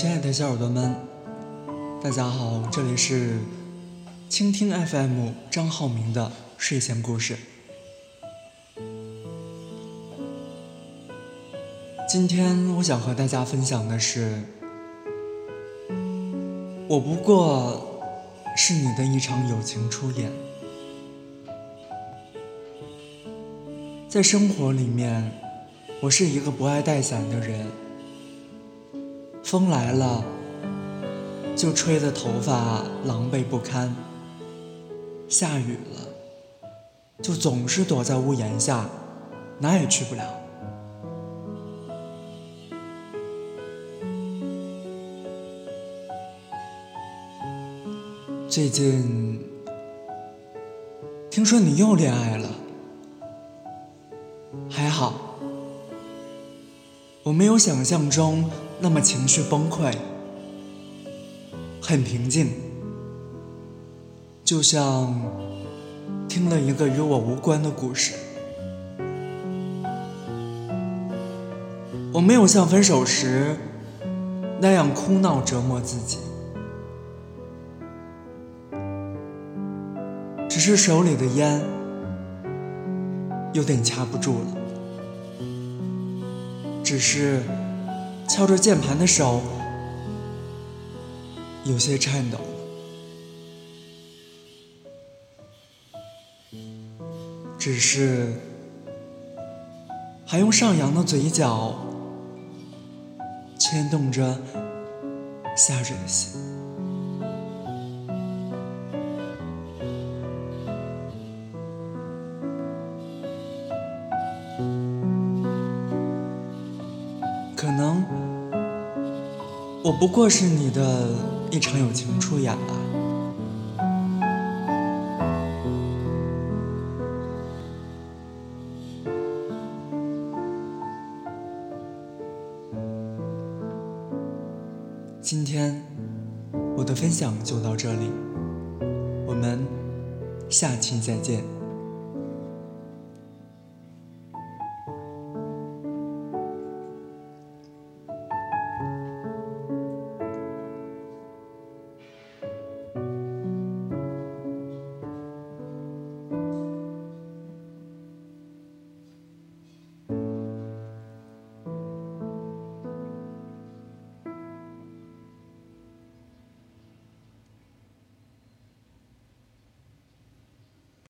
亲爱的小耳朵们，大家好，这里是倾听 FM 张浩明的睡前故事。今天我想和大家分享的是，我不过是你的一场友情出演。在生活里面，我是一个不爱带伞的人。风来了，就吹得头发狼狈不堪；下雨了，就总是躲在屋檐下，哪也去不了。最近听说你又恋爱了，还好，我没有想象中。那么情绪崩溃，很平静，就像听了一个与我无关的故事。我没有像分手时那样哭闹折磨自己，只是手里的烟有点掐不住了，只是。敲着键盘的手有些颤抖，只是还用上扬的嘴角牵动着下着的心。可能我不过是你的一场友情出演吧。今天我的分享就到这里，我们下期再见。